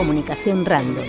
Comunicación Random.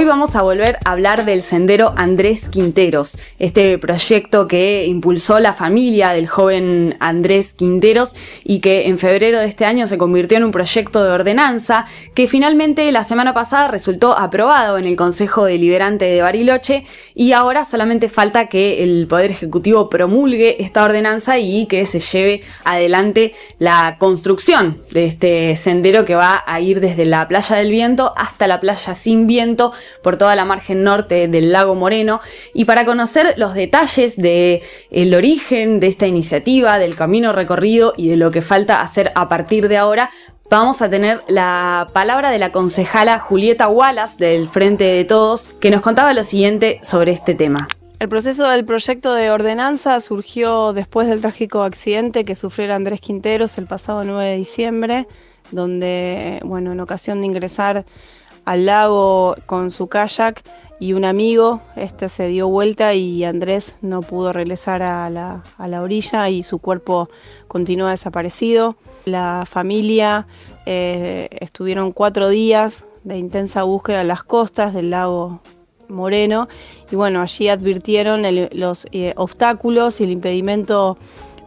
Hoy vamos a volver a hablar del sendero Andrés Quinteros, este proyecto que impulsó la familia del joven Andrés Quinteros y que en febrero de este año se convirtió en un proyecto de ordenanza que finalmente la semana pasada resultó aprobado en el Consejo Deliberante de Bariloche y ahora solamente falta que el Poder Ejecutivo promulgue esta ordenanza y que se lleve adelante la construcción de este sendero que va a ir desde la playa del viento hasta la playa sin viento por toda la margen norte del lago Moreno. Y para conocer los detalles del el origen de esta iniciativa, del camino recorrido y de lo que falta hacer a partir de ahora, vamos a tener la palabra de la concejala Julieta Wallace del Frente de Todos, que nos contaba lo siguiente sobre este tema. El proceso del proyecto de ordenanza surgió después del trágico accidente que sufrió Andrés Quinteros el pasado 9 de diciembre, donde, bueno, en ocasión de ingresar al lago con su kayak y un amigo, este se dio vuelta y Andrés no pudo regresar a la, a la orilla y su cuerpo continúa desaparecido. La familia eh, estuvieron cuatro días de intensa búsqueda en las costas del lago Moreno y bueno, allí advirtieron los eh, obstáculos y el impedimento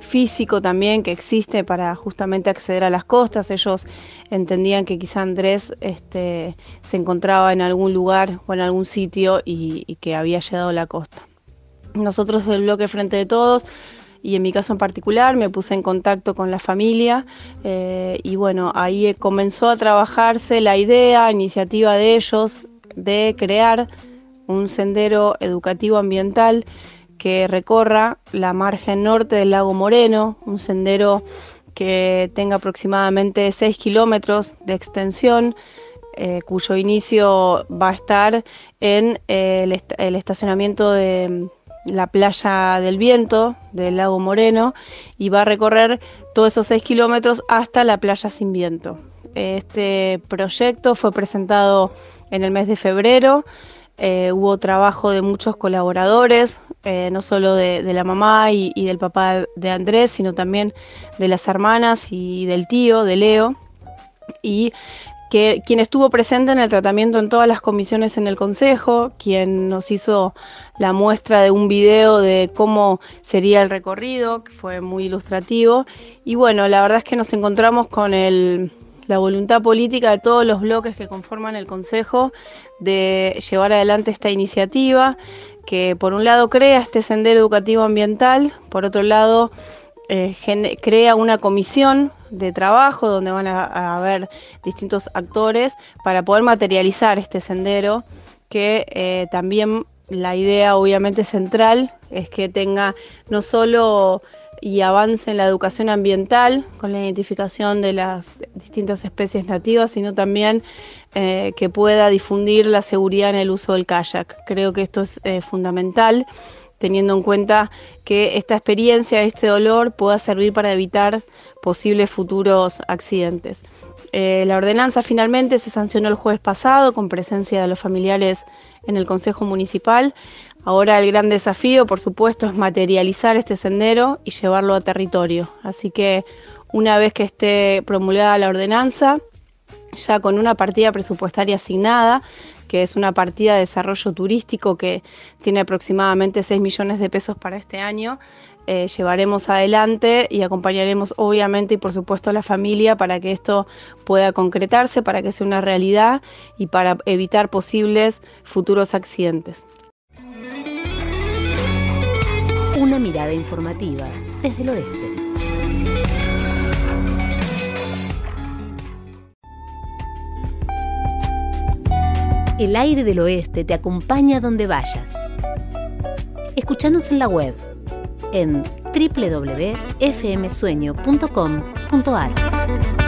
físico también que existe para justamente acceder a las costas. Ellos entendían que quizá Andrés este, se encontraba en algún lugar o en algún sitio y, que había llegado a la costa. Nosotros del bloque Frente de Todos y en mi caso en particular me puse en contacto con la familia eh, y bueno, ahí comenzó a trabajarse la idea, iniciativa de ellos de crear un sendero educativo ambiental que recorra la margen norte del lago Moreno, un sendero que tenga aproximadamente 6 kilómetros de extensión, eh, cuyo inicio va a estar en eh, el, estacionamiento de la playa del viento del lago Moreno y va a recorrer todos esos 6 kilómetros hasta la playa sin viento. Este proyecto fue presentado en el mes de febrero. Eh, hubo trabajo de muchos colaboradores, eh, no solo de, la mamá y, del papá de Andrés, sino también de las hermanas y del tío, de Leo, y que, quien estuvo presente en el tratamiento en todas las comisiones en el Consejo, quien nos hizo la muestra de un video de cómo sería el recorrido, que fue muy ilustrativo, y bueno, la verdad es que nos encontramos con el la voluntad política de todos los bloques que conforman el Consejo de llevar adelante esta iniciativa que por un lado crea este sendero educativo ambiental, por otro lado eh, crea una comisión de trabajo donde van a, haber distintos actores para poder materializar este sendero que eh, también la idea obviamente central es que tenga no solo y avance en la educación ambiental con la identificación de las distintas especies nativas, sino también eh, que pueda difundir la seguridad en el uso del kayak. Creo que esto es eh, fundamental teniendo en cuenta que esta experiencia, este dolor pueda servir para evitar posibles futuros accidentes. Eh, la ordenanza finalmente se sancionó el jueves pasado con presencia de los familiares en el Consejo Municipal. Ahora el gran desafío, por supuesto, es materializar este sendero y llevarlo a territorio. Así que una vez que esté promulgada la ordenanza, ya con una partida presupuestaria asignada, que es una partida de desarrollo turístico que tiene aproximadamente 6 millones de pesos para este año, eh, llevaremos adelante y acompañaremos obviamente y por supuesto a la familia para que esto pueda concretarse, para que sea una realidad y para evitar posibles futuros accidentes. Una mirada informativa desde el oeste. El aire del oeste te acompaña donde vayas. Escuchanos en la web en www.fmsueño.com.ar.